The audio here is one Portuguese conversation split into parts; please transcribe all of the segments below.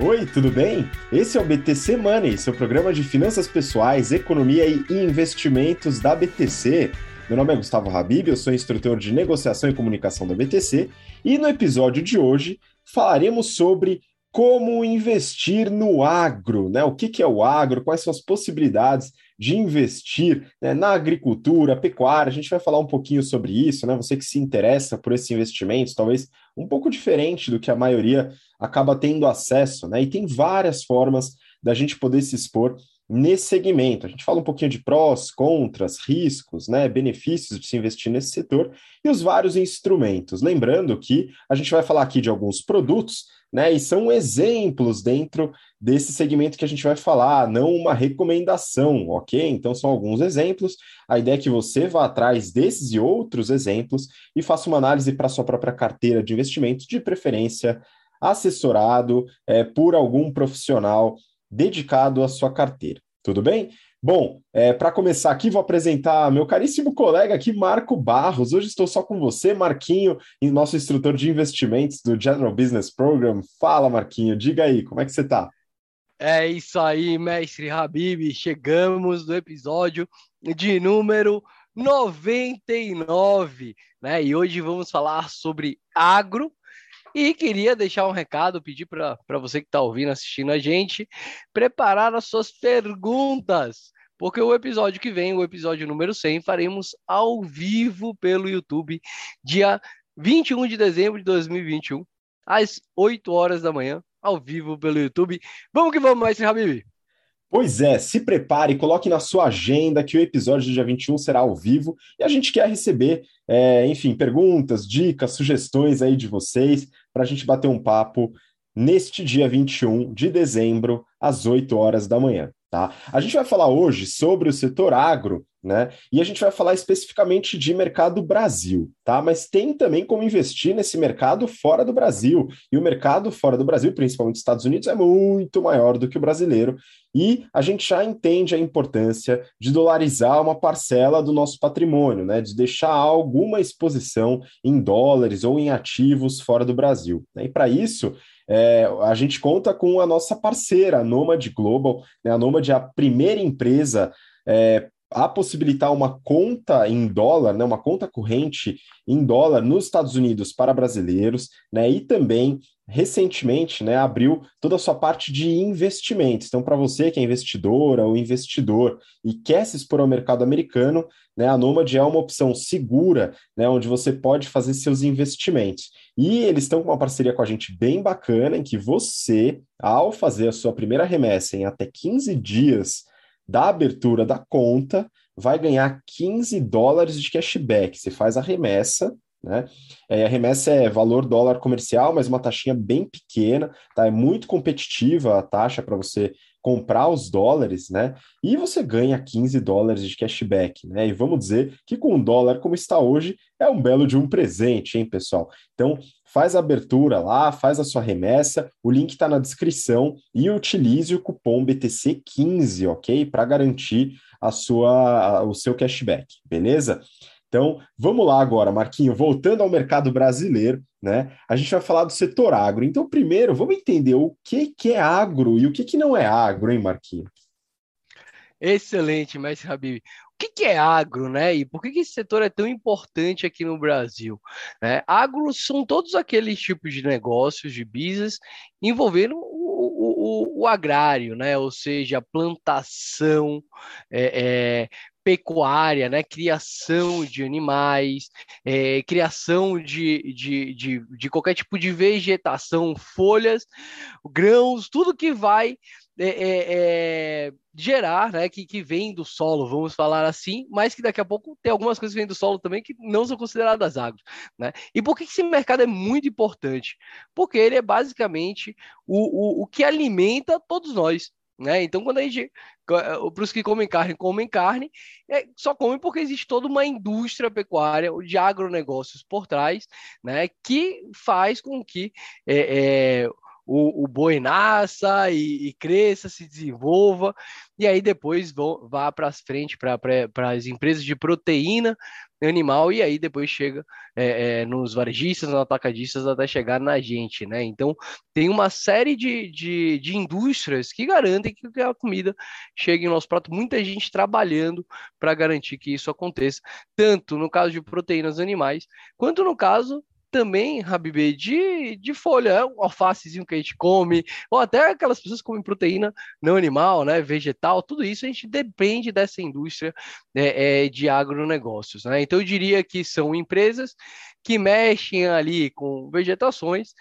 Oi, tudo bem? Esse é o BTC Money, seu programa de finanças pessoais, economia e investimentos da BTC. Meu nome é Gustavo Habib, eu sou instrutor de negociação e comunicação da BTC e no episódio de hoje falaremos sobre como investir no agro, né? O que, que é o agro, quais são as possibilidades de investir né, na agricultura, pecuária. A gente vai falar um pouquinho sobre isso, né? Você que se interessa por esses investimentos, talvez um pouco diferente do que a maioria acaba tendo acesso, né? E tem várias formas da gente poder se expor nesse segmento. A gente fala um pouquinho de prós, contras, riscos, né, benefícios de se investir nesse setor e os vários instrumentos. Lembrando que a gente vai falar aqui de alguns produtos, né, e são exemplos dentro desse segmento que a gente vai falar, não uma recomendação, ok? Então são alguns exemplos. A ideia é que você vá atrás desses e outros exemplos e faça uma análise para sua própria carteira de investimentos, de preferência assessorado é, por algum profissional dedicado à sua carteira. Tudo bem? Bom, é, para começar aqui, vou apresentar meu caríssimo colega aqui, Marco Barros. Hoje estou só com você, Marquinho, nosso instrutor de investimentos do General Business Program. Fala, Marquinho, diga aí, como é que você está? É isso aí, mestre Habib. Chegamos no episódio de número 99, né? E hoje vamos falar sobre agro e queria deixar um recado, pedir para você que está ouvindo, assistindo a gente, preparar as suas perguntas, porque o episódio que vem, o episódio número 100, faremos ao vivo pelo YouTube, dia 21 de dezembro de 2021, às 8 horas da manhã, ao vivo pelo YouTube. Vamos que vamos, Mestre Habib! Pois é, se prepare, coloque na sua agenda que o episódio do dia 21 será ao vivo e a gente quer receber, é, enfim, perguntas, dicas, sugestões aí de vocês para a gente bater um papo neste dia 21 de dezembro, às 8 horas da manhã. Tá? A gente vai falar hoje sobre o setor agro, né? E a gente vai falar especificamente de mercado Brasil, tá? Mas tem também como investir nesse mercado fora do Brasil. E o mercado fora do Brasil, principalmente Estados Unidos, é muito maior do que o brasileiro. E a gente já entende a importância de dolarizar uma parcela do nosso patrimônio, né? De deixar alguma exposição em dólares ou em ativos fora do Brasil. Né? E para isso, é, a gente conta com a nossa parceira, a Nomad Global. Né? A Nomad é a primeira empresa é, a possibilitar uma conta em dólar, né, uma conta corrente em dólar nos Estados Unidos para brasileiros, né, e também recentemente, né, abriu toda a sua parte de investimentos. Então, para você que é investidora ou investidor e quer se expor ao mercado americano, né, a Nomad é uma opção segura, né, onde você pode fazer seus investimentos. E eles estão com uma parceria com a gente bem bacana, em que você, ao fazer a sua primeira remessa em até 15 dias da abertura da conta, vai ganhar 15 dólares de cashback. Você faz a remessa, né? É, a remessa é valor dólar comercial, mas uma taxinha bem pequena, tá? É muito competitiva a taxa para você comprar os dólares, né? E você ganha 15 dólares de cashback, né? E vamos dizer que com o dólar como está hoje, é um belo de um presente, hein, pessoal? Então, faz a abertura lá, faz a sua remessa, o link está na descrição e utilize o cupom BTC15, ok? Para garantir a sua, o seu cashback, beleza? Então, vamos lá agora, Marquinho, voltando ao mercado brasileiro, né? A gente vai falar do setor agro. Então, primeiro, vamos entender o que, que é agro e o que, que não é agro, hein, Marquinho? Excelente, mestre Habib que, que é agro, né? E por que, que esse setor é tão importante aqui no Brasil? Né? Agro são todos aqueles tipos de negócios, de business, envolvendo o, o, o agrário, né? Ou seja, plantação, é, é, pecuária, né? criação de animais, é, criação de, de, de, de, qualquer tipo de vegetação, folhas, grãos, tudo que vai é, é, é, gerar, né, que, que vem do solo, vamos falar assim, mas que daqui a pouco tem algumas coisas que vêm do solo também que não são consideradas agro, né? E por que esse mercado é muito importante? Porque ele é basicamente o, o, o que alimenta todos nós, né? Então, quando a gente, para os que comem carne, comem carne, é, só comem porque existe toda uma indústria pecuária de agronegócios por trás, né? Que faz com que é, é, o, o boi nasça e, e, cresça, se desenvolva, e aí depois vão, vá para frente para as empresas de proteína, animal e aí depois chega é, é, nos varejistas, nos atacadistas até chegar na gente, né? Então tem uma série de, de, de indústrias que garantem que a comida chegue em nosso prato, muita gente trabalhando para garantir que isso aconteça, tanto no caso de proteínas animais, quanto no caso também, Habibê, de, de folha, um alfacezinho que a gente come, ou até aquelas pessoas que comem proteína não animal, né, vegetal, tudo isso a gente depende dessa indústria é, é, de agronegócios. Né? Então, eu diria que são empresas que mexem ali com vegetações,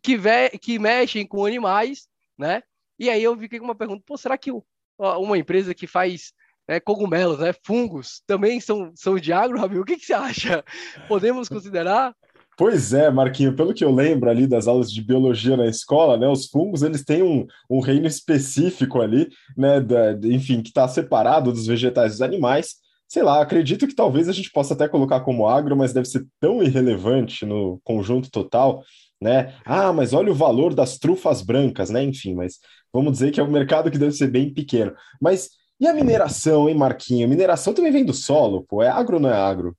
que, ve que mexem com animais, né? E aí eu fiquei com uma pergunta, pô, será que uma empresa que faz né, cogumelos, né, fungos, também são, são de agro, Rabi? O que, que você acha? Podemos considerar? Pois é, Marquinho, pelo que eu lembro ali das aulas de biologia na escola, né, os fungos eles têm um, um reino específico ali, né, da, enfim, que está separado dos vegetais dos animais. Sei lá, acredito que talvez a gente possa até colocar como agro, mas deve ser tão irrelevante no conjunto total, né? Ah, mas olha o valor das trufas brancas, né? Enfim, mas vamos dizer que é um mercado que deve ser bem pequeno. Mas e a mineração, hein, Marquinho? Mineração também vem do solo, pô. É agro ou não é agro?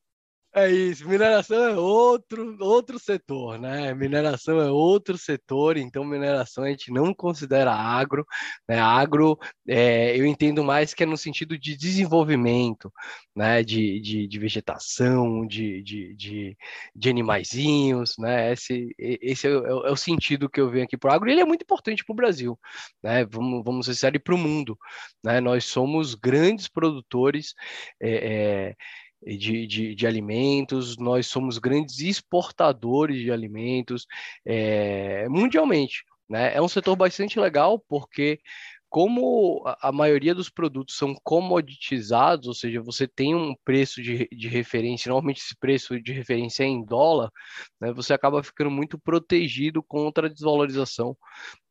É isso, mineração é outro, outro setor, né? Mineração é outro setor, então mineração a gente não considera agro, né? Agro é, eu entendo mais que é no sentido de desenvolvimento, né? De, de, de vegetação, de, de, de, de animaizinhos, né? Esse, esse é, é, é o sentido que eu venho aqui para o agro e ele é muito importante para o Brasil, né? Vamos, vamos ser sérios para o mundo, né? Nós somos grandes produtores, é, é de, de, de, alimentos, nós somos grandes exportadores de alimentos é, mundialmente. Né? É um setor bastante legal porque como a maioria dos produtos são comoditizados, ou seja, você tem um preço de, de referência, normalmente esse preço de referência é em dólar, né, você acaba ficando muito protegido contra a desvalorização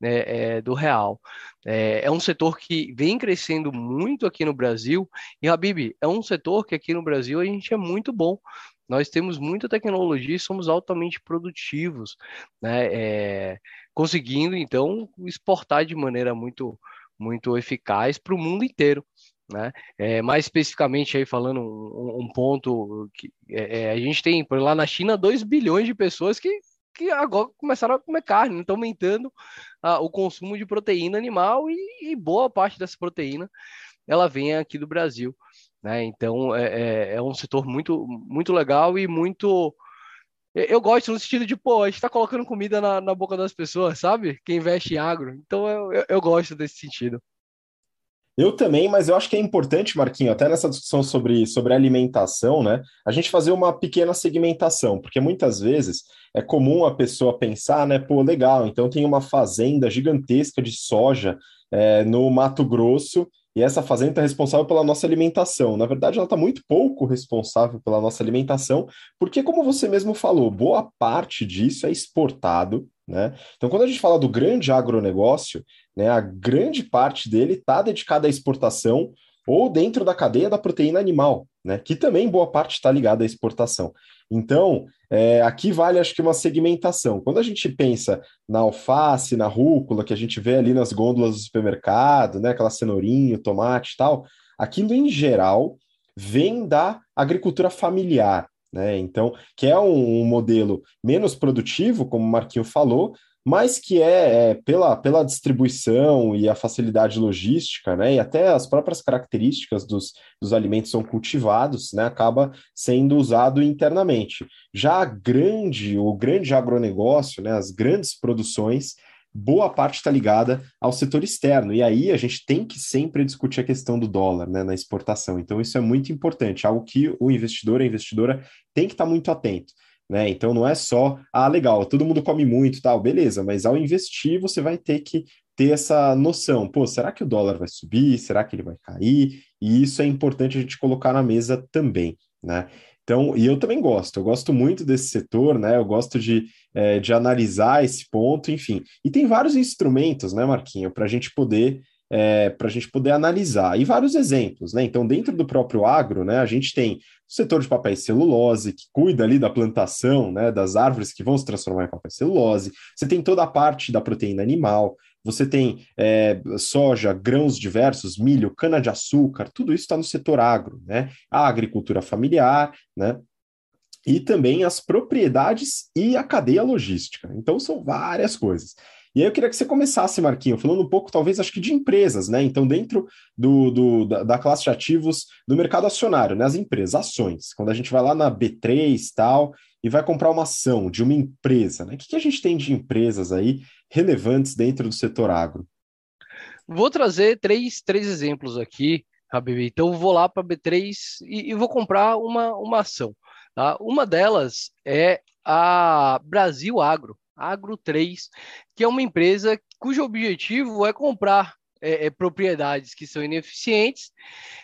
né, é, do real. É, é, um setor que vem crescendo muito aqui no Brasil, e Habib, é um setor que aqui no Brasil a gente é muito bom. Nós temos muita tecnologia e somos altamente produtivos, né, é, conseguindo então exportar de maneira muito muito eficaz para o mundo inteiro. Né? É, mais especificamente aí falando um, um ponto que é, é a gente tem por lá na China 2 bilhões de pessoas que, que agora começaram a comer carne, estão aumentando ah, o consumo de proteína animal e, e, boa parte dessa proteína ela vem aqui do Brasil. Né? Então é, é, é um setor muito, muito legal e muito eu gosto no sentido de, pô, a gente tá colocando comida na, na boca das pessoas, sabe? Quem investe em agro. Então eu, eu, eu gosto desse sentido. Eu também, mas eu acho que é importante, Marquinho, até nessa discussão sobre, sobre alimentação, né, a gente fazer uma pequena segmentação, porque muitas vezes é comum a pessoa pensar, né, pô, legal, então tem uma fazenda gigantesca de soja é, no Mato Grosso e essa fazenda está responsável pela nossa alimentação. Na verdade, ela está muito pouco responsável pela nossa alimentação, porque, como você mesmo falou, boa parte disso é exportado. Né? Então, quando a gente fala do grande agronegócio, né, a grande parte dele está dedicada à exportação ou dentro da cadeia da proteína animal, né, que também boa parte está ligada à exportação. Então, é, aqui vale, acho que, uma segmentação. Quando a gente pensa na alface, na rúcula, que a gente vê ali nas gôndolas do supermercado, né, aquela cenourinha, tomate e tal, aquilo em geral vem da agricultura familiar, né? Então, que é um, um modelo menos produtivo, como o Marquinho falou, mas que é, é, pela, pela distribuição e a facilidade logística, né, e até as próprias características dos, dos alimentos são cultivados, né, acaba sendo usado internamente. Já a grande, o grande agronegócio, né, as grandes produções, boa parte está ligada ao setor externo, e aí a gente tem que sempre discutir a questão do dólar né, na exportação. Então, isso é muito importante, algo que o investidor, a investidora tem que estar tá muito atento. Né? Então não é só, ah, legal, todo mundo come muito, tal, beleza, mas ao investir você vai ter que ter essa noção, pô, será que o dólar vai subir? Será que ele vai cair? E isso é importante a gente colocar na mesa também, né? Então, e eu também gosto, eu gosto muito desse setor, né? Eu gosto de, é, de analisar esse ponto, enfim. E tem vários instrumentos, né, Marquinho, para a gente poder é, para a gente poder analisar. E vários exemplos, né? Então, dentro do próprio agro, né, a gente tem o setor de papel e celulose, que cuida ali da plantação né, das árvores que vão se transformar em papel e celulose. Você tem toda a parte da proteína animal, você tem é, soja, grãos diversos, milho, cana-de-açúcar, tudo isso está no setor agro, né? A agricultura familiar, né? E também as propriedades e a cadeia logística. Então, são várias coisas. E aí eu queria que você começasse, Marquinho, falando um pouco, talvez, acho que de empresas, né? Então, dentro do, do da, da, classe de ativos do mercado acionário, né? As empresas, ações. Quando a gente vai lá na B3 tal e vai comprar uma ação de uma empresa, né? O que, que a gente tem de empresas aí relevantes dentro do setor agro? Vou trazer três, três exemplos aqui, Habib. Então, vou lá para a B3 e, e, vou comprar uma, uma ação. Tá? Uma delas é a Brasil Agro. Agro 3, que é uma empresa cujo objetivo é comprar é, é, propriedades que são ineficientes,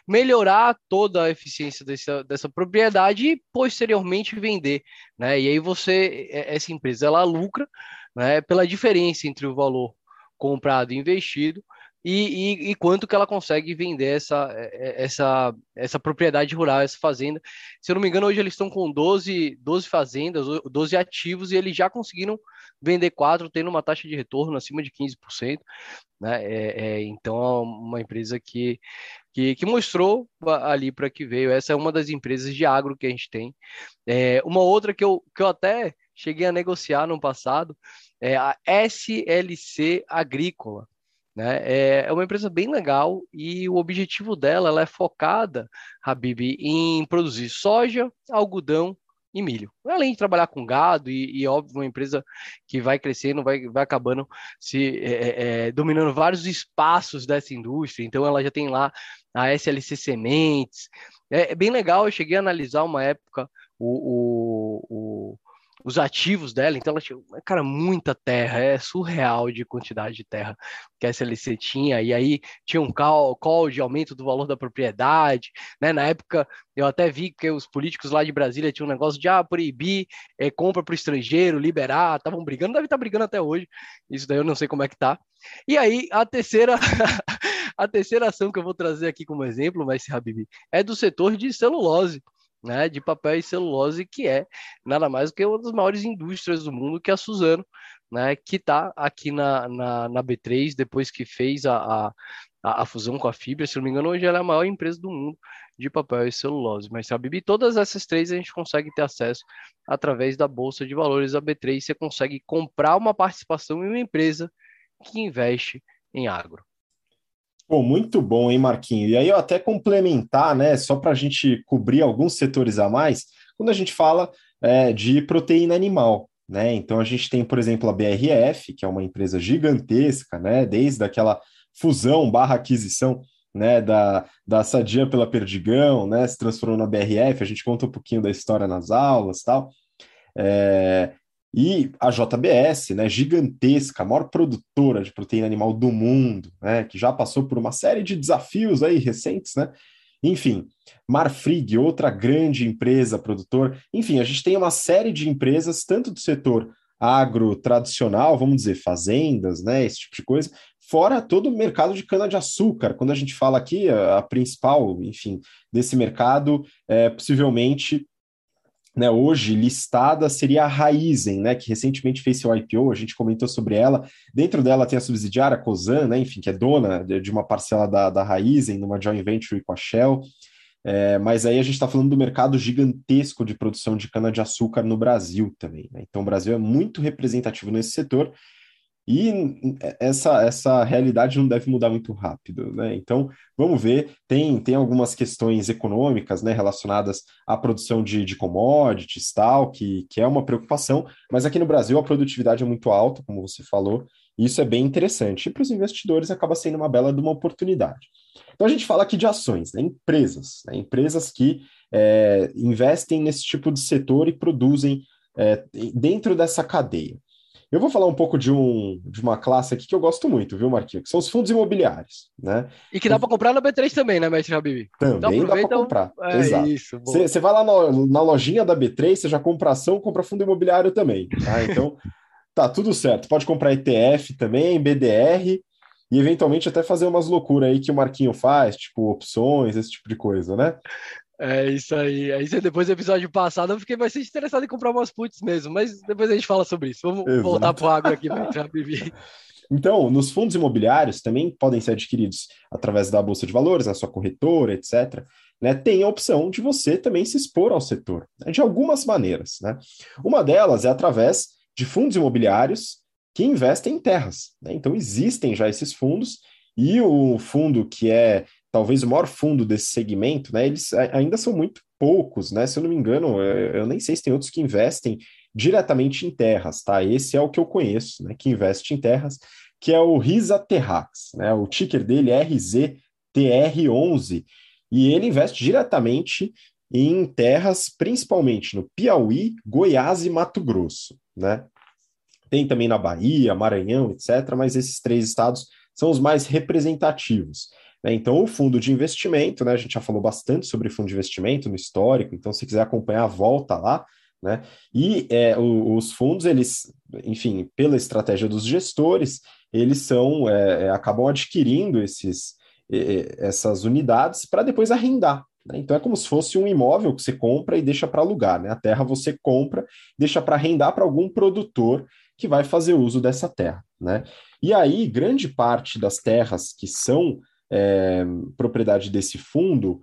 melhorar toda a eficiência dessa, dessa propriedade e posteriormente vender, né? E aí você, é, essa empresa, ela lucra, né? Pela diferença entre o valor comprado e investido e, e, e, quanto que ela consegue vender essa, é, essa, essa propriedade rural, essa fazenda. Se eu não me engano, hoje eles estão com 12, 12 fazendas, 12 ativos, e eles já conseguiram vender quatro, tendo uma taxa de retorno acima de 15%. Né? É, é, então, é uma empresa que, que, que mostrou ali para que veio. Essa é uma das empresas de agro que a gente tem. É, uma outra que eu, que eu até cheguei a negociar no passado é a SLC Agrícola. Né? É, é uma empresa bem legal e o objetivo dela ela é focada, Habib, em produzir soja, algodão e milho. Além de trabalhar com gado e, e óbvio, uma empresa que vai crescendo, vai, vai acabando se é, é, é dominando vários espaços dessa indústria. Então, ela já tem lá a SLC Sementes. É, é bem legal, eu cheguei a analisar uma época o, o, o os ativos dela, então ela tinha, cara, muita terra, é surreal de quantidade de terra que a SLC tinha, e aí tinha um call, call de aumento do valor da propriedade, né, na época eu até vi que os políticos lá de Brasília tinham um negócio de, ah, proibir é, compra para o estrangeiro, liberar, estavam brigando, deve estar tá brigando até hoje, isso daí eu não sei como é que tá, e aí a terceira... a terceira ação que eu vou trazer aqui como exemplo, mas Habib, é do setor de celulose né, de papel e celulose, que é nada mais do que uma das maiores indústrias do mundo, que é a Suzano, né, que está aqui na, na, na, B3, depois que fez a, a, a, fusão com a Fibra, se não me engano, hoje ela é a maior empresa do mundo de papel e celulose. Mas, sabe, Bibi, todas essas três a gente consegue ter acesso através da Bolsa de Valores da B3, você consegue comprar uma participação em uma empresa que investe em agro. Pô, muito bom, hein, Marquinho? E aí eu até complementar, né, só para a gente cobrir alguns setores a mais, quando a gente fala é, de proteína animal, né? Então a gente tem, por exemplo, a BRF, que é uma empresa gigantesca, né, desde aquela fusão barra aquisição né, da, da Sadia pela Perdigão, né, se transformou na BRF, a gente conta um pouquinho da história nas aulas tal. É, e a JBS, né, gigantesca, a maior produtora de proteína animal do mundo, né, que já passou por uma série de desafios aí recentes, né? Enfim, Marfrig, outra grande empresa produtor. Enfim, a gente tem uma série de empresas, tanto do setor agro tradicional, vamos dizer, fazendas, né, esse tipo de coisa, fora todo o mercado de cana-de-açúcar. Quando a gente fala aqui, a, a principal, enfim, desse mercado é possivelmente né, hoje listada seria a Raizen, né, que recentemente fez seu IPO, a gente comentou sobre ela. Dentro dela tem a subsidiária Cosan, né, enfim, que é dona de uma parcela da, da Raizen, numa joint venture com a Shell. É, mas aí a gente está falando do mercado gigantesco de produção de cana-de-açúcar no Brasil também. Né? Então o Brasil é muito representativo nesse setor e essa, essa realidade não deve mudar muito rápido, né? Então, vamos ver, tem, tem algumas questões econômicas, né, relacionadas à produção de, de commodities, tal, que, que é uma preocupação, mas aqui no Brasil a produtividade é muito alta, como você falou, e isso é bem interessante. E para os investidores acaba sendo uma bela de uma oportunidade. Então, a gente fala aqui de ações, né, empresas, né, empresas que é, investem nesse tipo de setor e produzem é, dentro dessa cadeia. Eu vou falar um pouco de, um, de uma classe aqui que eu gosto muito, viu, Marquinhos? Que são os fundos imobiliários, né? E que dá para comprar na B3 também, né, Mestre Habib? Também então, dá para comprar, é exato. Isso, você vai lá na, na, lojinha da B3, você já compra ação, compra fundo imobiliário também, tá? Então, tá tudo certo. Pode comprar ETF também, BDR, e eventualmente até fazer umas loucuras aí que o Marquinho faz, tipo opções, esse tipo de coisa, né? É isso aí. Aí depois do episódio passado eu fiquei bastante interessado em comprar umas puts mesmo, mas depois a gente fala sobre isso. Vamos Exato. voltar para o agro aqui para entrar, Então, nos fundos imobiliários também podem ser adquiridos através da bolsa de valores, na sua corretora, etc. Né, tem a opção de você também se expor ao setor, né, de algumas maneiras. Né? Uma delas é através de fundos imobiliários que investem em terras. Né? Então, existem já esses fundos, e o fundo que é talvez o maior fundo desse segmento, né, eles ainda são muito poucos, né? Se eu não me engano, eu nem sei se tem outros que investem diretamente em terras, tá? Esse é o que eu conheço, né, que investe em terras, que é o Risa Terrax, né? O ticker dele é RZTR11 e ele investe diretamente em terras, principalmente no Piauí, Goiás e Mato Grosso, né? Tem também na Bahia, Maranhão, etc., mas esses três estados são os mais representativos. Né? Então, o fundo de investimento, né, a gente já falou bastante sobre fundo de investimento no histórico, então, se quiser acompanhar, volta lá. Né? E é, o, os fundos, eles, enfim, pela estratégia dos gestores, eles são é, é acabam adquirindo esses, essas unidades para depois arrendar. Né? Então é como se fosse um imóvel que você compra e deixa para alugar. Né? A terra você compra, deixa para arrendar para algum produtor que vai fazer uso dessa terra. Né? E aí, grande parte das terras que são é, propriedade desse fundo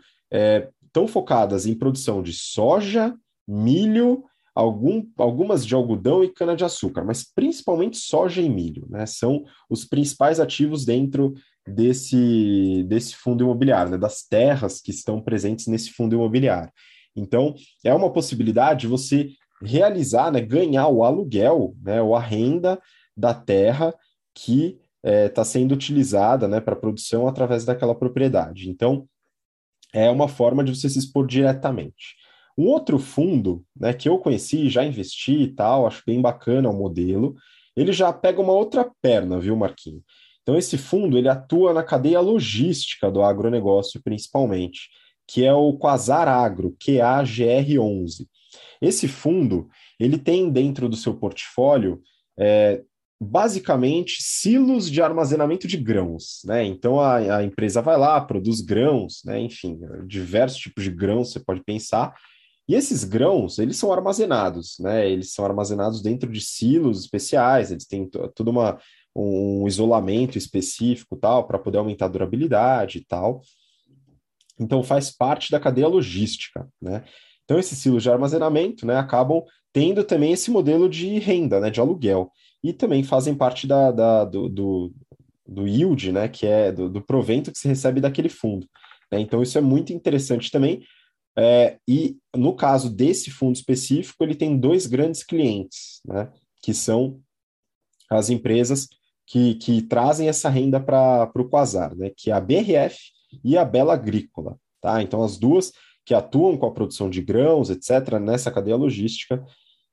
estão é, focadas em produção de soja, milho, algum, algumas de algodão e cana-de-açúcar, mas principalmente soja e milho, né? São os principais ativos dentro desse, desse fundo imobiliário, né? das terras que estão presentes nesse fundo imobiliário. Então, é uma possibilidade você realizar, né, ganhar o aluguel, né, ou a renda da terra que está é, tá sendo utilizada né, para produção através daquela propriedade. Então, é uma forma de você se expor diretamente. Um outro fundo né, que eu conheci, já investi e tal, acho bem bacana o modelo, ele já pega uma outra perna, viu, Marquinho? Então, esse fundo ele atua na cadeia logística do agronegócio, principalmente, que é o Quasar Agro, QAGR11. Esse fundo ele tem dentro do seu portfólio é, basicamente silos de armazenamento de grãos, né? Então a, a, empresa vai lá, produz grãos, né? Enfim, diversos tipos de grãos você pode pensar. E esses grãos, eles são armazenados, né? Eles são armazenados dentro de silos especiais, eles têm toda uma um isolamento específico tal para poder aumentar a durabilidade e tal. Então faz parte da cadeia logística, né? Então esses silos de armazenamento, né, acabam tendo também esse modelo de renda, né, de aluguel e também fazem parte da, da do, do, do, yield, né, que é do, do, provento que se recebe daquele fundo. Né? Então, isso é muito interessante também. É, e no caso desse fundo específico, ele tem dois grandes clientes, né, que são as empresas que, que trazem essa renda para o Quasar, né, que é a BRF e a Bela Agrícola. Tá? Então, as duas que atuam com a produção de grãos, etc., nessa cadeia logística,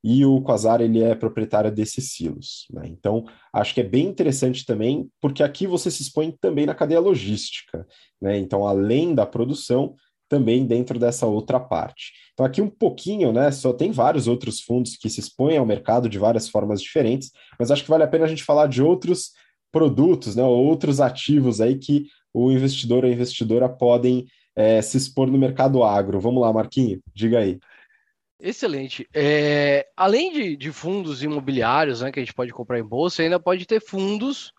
e o Quasar ele é proprietário desses silos. Né? Então, acho que é bem interessante também, porque aqui você se expõe também na cadeia logística. Né? Então, além da produção, também dentro dessa outra parte. Então, aqui um pouquinho, né? Só tem vários outros fundos que se expõem ao mercado de várias formas diferentes, mas acho que vale a pena a gente falar de outros produtos, né? Outros ativos aí que o investidor ou a investidora podem é, se expor no mercado agro. Vamos lá, Marquinho, diga aí. Excelente. É, além de, de, fundos imobiliários, né, que a gente pode comprar em bolsa, ainda pode ter fundos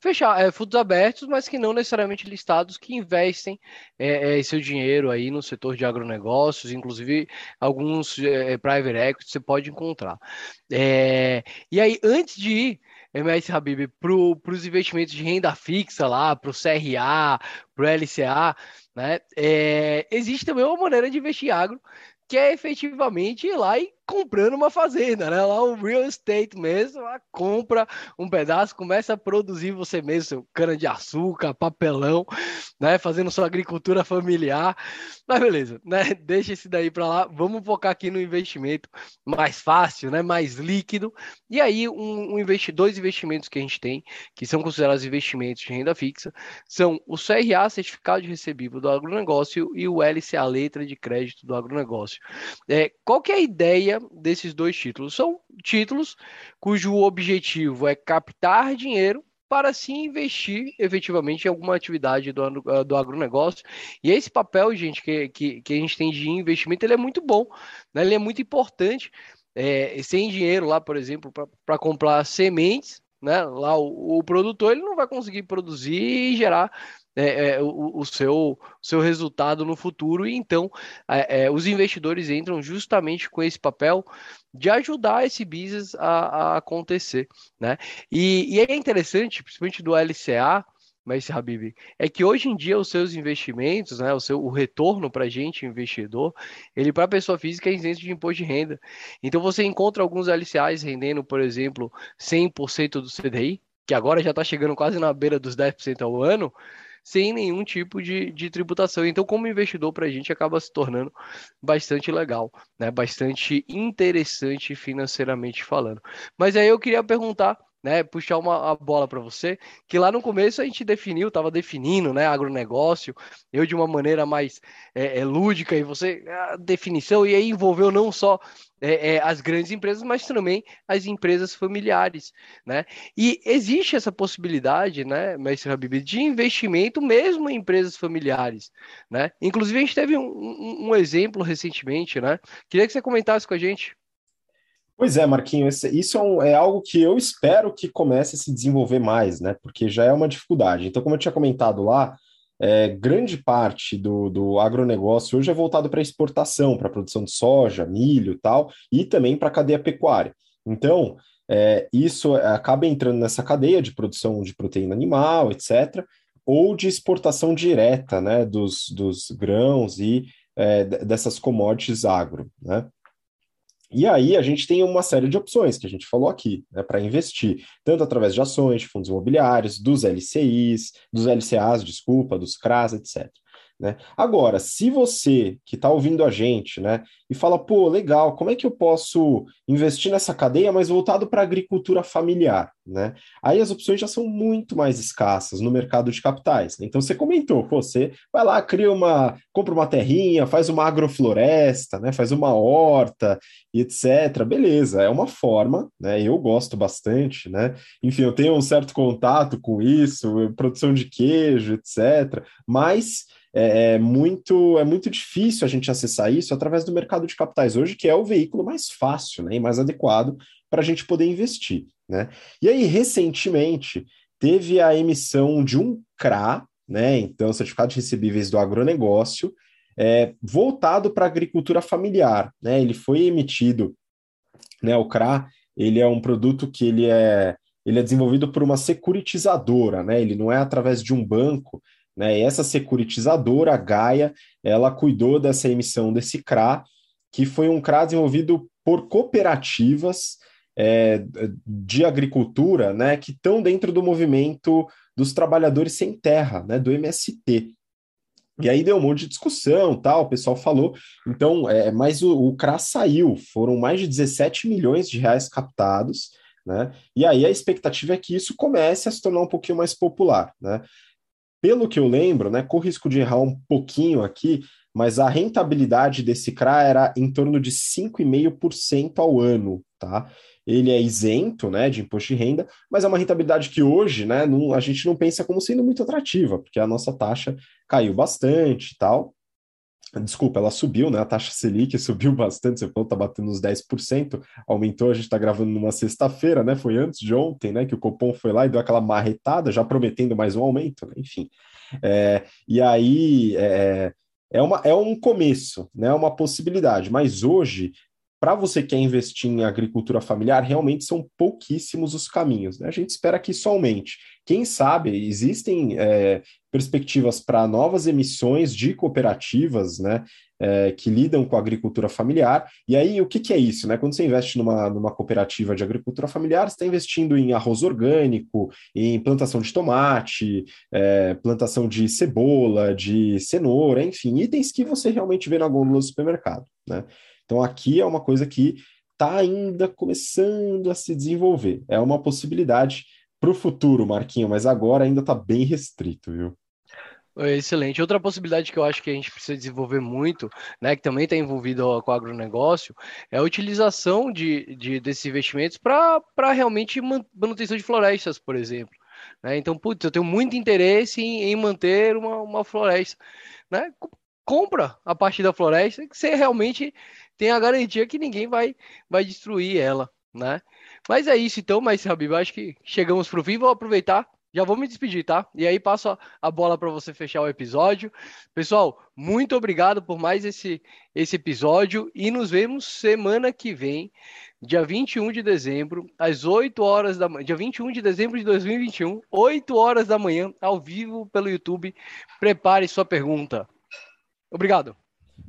fechar, é, fundos abertos, mas que não necessariamente listados, que investem é, é, seu dinheiro aí no setor de agronegócios, inclusive alguns é, private equity você pode encontrar. É, e aí, antes de ir, MS Habib, para os investimentos de renda fixa lá, para o CRA, para o LCA, né, é, existe também uma maneira de investir em agro que é efetivamente ir lá e comprando uma fazenda, né? Lá o real estate mesmo, lá compra um pedaço, começa a produzir você mesmo seu cana de açúcar, papelão, né? Fazendo sua agricultura familiar. Mas beleza, né? Deixa esse daí para lá. Vamos focar aqui no investimento mais fácil, né? Mais líquido. E aí um, um investi dois investimentos que a gente tem, que são considerados investimentos de renda fixa, são o CRA, certificado de recebível do agronegócio, e o LCA, letra de crédito do agronegócio. É, qual que é a ideia desses dois títulos. São títulos cujo objetivo é captar dinheiro para se investir efetivamente em alguma atividade do, do agronegócio. E esse papel, gente, que, que, que a gente tem de investimento, ele é muito bom, né? ele é muito importante. É, sem dinheiro lá, por exemplo, para comprar sementes, né? Lá o, o, produtor ele não vai conseguir produzir e gerar é, é, o, o, seu, seu resultado no futuro, e então é, é, os investidores entram justamente com esse papel de ajudar esse business a, a acontecer. Né? E, e é interessante, principalmente do LCA, mas Habib, é que hoje em dia os seus investimentos, né, o seu o retorno para a gente investidor, ele para pessoa física é isento de imposto de renda. Então você encontra alguns LCAs rendendo, por exemplo, 100% do CDI, que agora já está chegando quase na beira dos 10% ao ano, sem nenhum tipo de, de tributação. Então, como investidor, para a gente acaba se tornando bastante legal, né? bastante interessante financeiramente falando. Mas aí eu queria perguntar né, puxar uma bola para você, que lá no começo a gente definiu, estava definindo, né, agronegócio, eu de uma maneira mais é, é, lúdica e você a definição e aí envolveu não só é, é, as grandes empresas, mas também as empresas familiares, né? E existe essa possibilidade, né, mestre Habib, de investimento mesmo em empresas familiares, né? Inclusive a gente teve um, um, um exemplo recentemente, né? Queria que você comentasse com a gente. Pois é, Marquinhos, isso é, um, é, algo que eu espero que comece a se desenvolver mais, né? Porque já é uma dificuldade. Então, como eu tinha comentado lá, é, grande parte do, do agronegócio hoje é voltado para exportação, para produção de soja, milho tal, e também para a cadeia pecuária. Então, é, isso acaba entrando nessa cadeia de produção de proteína animal, etc., ou de exportação direta né, dos, dos grãos e é, dessas commodities agro. Né? E aí a gente tem uma série de opções que a gente falou aqui, né, para investir, tanto através de ações, de fundos imobiliários, dos LCIs, dos LCAs, desculpa, dos CRAs, etc. Né? Agora, se você que está ouvindo a gente, né, e fala, pô, legal, como é que eu posso investir nessa cadeia, mas voltado para a agricultura familiar, né? Aí as opções já são muito mais escassas no mercado de capitais. Né? Então você comentou, pô, você vai lá, cria uma, compra uma terrinha, faz uma agrofloresta, né, faz uma horta, etc. Beleza, é uma forma, né? Eu gosto bastante, né? Enfim, eu tenho um certo contato com isso, produção de queijo, etc. Mas é, é, muito é muito difícil a gente acessar isso através do mercado de capitais hoje, que é o veículo mais fácil né, e mais adequado para a gente poder investir. Né? E aí, recentemente, teve a emissão de um CRA, né, então Certificado de Recebíveis do Agronegócio, é, voltado para a agricultura familiar. Né? Ele foi emitido, né, o CRA, ele é um produto que ele é, ele é desenvolvido por uma securitizadora, né? ele não é através de um banco, né? E essa securitizadora, a Gaia, ela cuidou dessa emissão desse CRA, que foi um CRA desenvolvido por cooperativas é, de agricultura né, que estão dentro do movimento dos trabalhadores sem terra, né, do MST. E aí deu um monte de discussão, tal, o pessoal falou. Então, é, mas o, o CRA saiu, foram mais de 17 milhões de reais captados, né? E aí a expectativa é que isso comece a se tornar um pouquinho mais popular, né? Pelo que eu lembro, né, com risco de errar um pouquinho aqui, mas a rentabilidade desse CRA era em torno de 5,5% ao ano, tá? Ele é isento, né, de imposto de renda, mas é uma rentabilidade que hoje, né, não, a gente não pensa como sendo muito atrativa, porque a nossa taxa caiu bastante e tal, Desculpa, ela subiu, né? A taxa Selic subiu bastante, você falou tá batendo uns 10%, aumentou, a gente está gravando numa sexta-feira, né? Foi antes de ontem, né? Que o Copom foi lá e deu aquela marretada, já prometendo mais um aumento, né? enfim. É, e aí é, é, uma, é um começo, né? É uma possibilidade, mas hoje para você que quer investir em agricultura familiar, realmente são pouquíssimos os caminhos. Né? A gente espera que isso aumente. Quem sabe existem é, perspectivas para novas emissões de cooperativas, né? É, que lidam com a agricultura familiar. E aí, o que, que, é isso? Né? Quando você investe numa, numa cooperativa de agricultura familiar, você está investindo em arroz orgânico, em plantação de tomate, é, plantação de cebola, de cenoura, enfim, itens que você realmente vê na gôndola do supermercado. Né? Então, aqui é uma coisa que está ainda começando a se desenvolver. É uma possibilidade para o futuro, Marquinho, mas agora ainda está bem restrito, viu? Excelente. Outra possibilidade que eu acho que a gente precisa desenvolver muito, né, que também está envolvido com o agronegócio, é a utilização de, de desses investimentos para realmente manutenção de florestas, por exemplo. Né? Então, putz, eu tenho muito interesse em, em manter uma, uma floresta. Né? Compra a parte da floresta que você realmente tem a garantia que ninguém vai, vai destruir ela. Né? Mas é isso então, mas Habib, acho que chegamos para o fim. Vou aproveitar já vou me despedir, tá? E aí passo a bola para você fechar o episódio. Pessoal, muito obrigado por mais esse, esse episódio e nos vemos semana que vem, dia 21 de dezembro, às 8 horas da manhã, dia 21 de dezembro de 2021, 8 horas da manhã, ao vivo pelo YouTube. Prepare sua pergunta. Obrigado.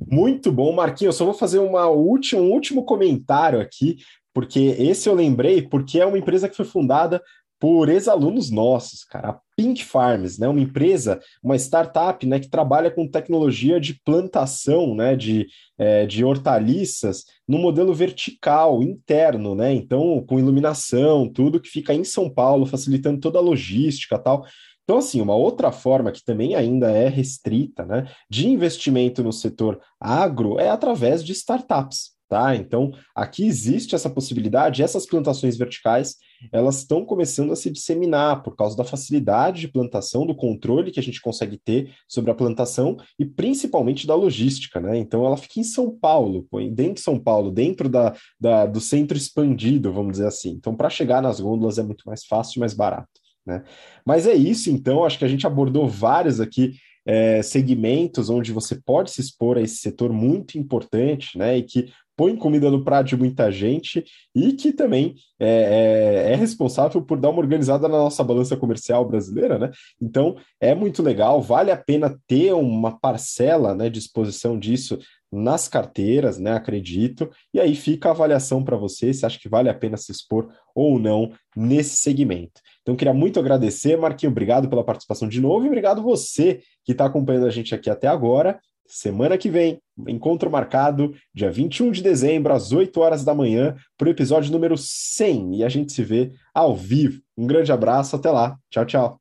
Muito bom, Marquinhos. Eu só vou fazer uma última, um último comentário aqui, porque esse eu lembrei, porque é uma empresa que foi fundada por ex-alunos nossos, cara. A Pink Farms, né, uma empresa, uma startup, né, que trabalha com tecnologia de plantação, né, de, é, de hortaliças no modelo vertical, interno, né, então com iluminação, tudo que fica em São Paulo, facilitando toda a logística tal. Então, assim, uma outra forma que também ainda é restrita, né, de investimento no setor agro é através de startups. Tá? Então, aqui existe essa possibilidade, essas plantações verticais, elas estão começando a se disseminar por causa da facilidade de plantação, do controle que a gente consegue ter sobre a plantação e principalmente da logística, né? Então, ela fica em São Paulo, dentro de São Paulo, dentro da, da do centro expandido, vamos dizer assim. Então, para chegar nas gôndolas é muito mais fácil e mais barato, né? Mas é isso, então, acho que a gente abordou vários aqui é, segmentos onde você pode se expor a esse setor muito importante, né? E que põe comida no prato de muita gente e que também é, é, é, responsável por dar uma organizada na nossa balança comercial brasileira, né? Então é muito legal, vale a pena ter uma parcela né, de exposição disso nas carteiras, né? Acredito, e aí fica a avaliação para você se acha que vale a pena se expor ou não nesse segmento. Então, queria muito agradecer, Marquinhos, obrigado pela participação de novo e obrigado você que está acompanhando a gente aqui até agora. Semana que vem, encontro marcado, dia 21 de dezembro, às 8 horas da manhã, para o episódio número 100. E a gente se vê ao vivo. Um grande abraço, até lá. Tchau, tchau.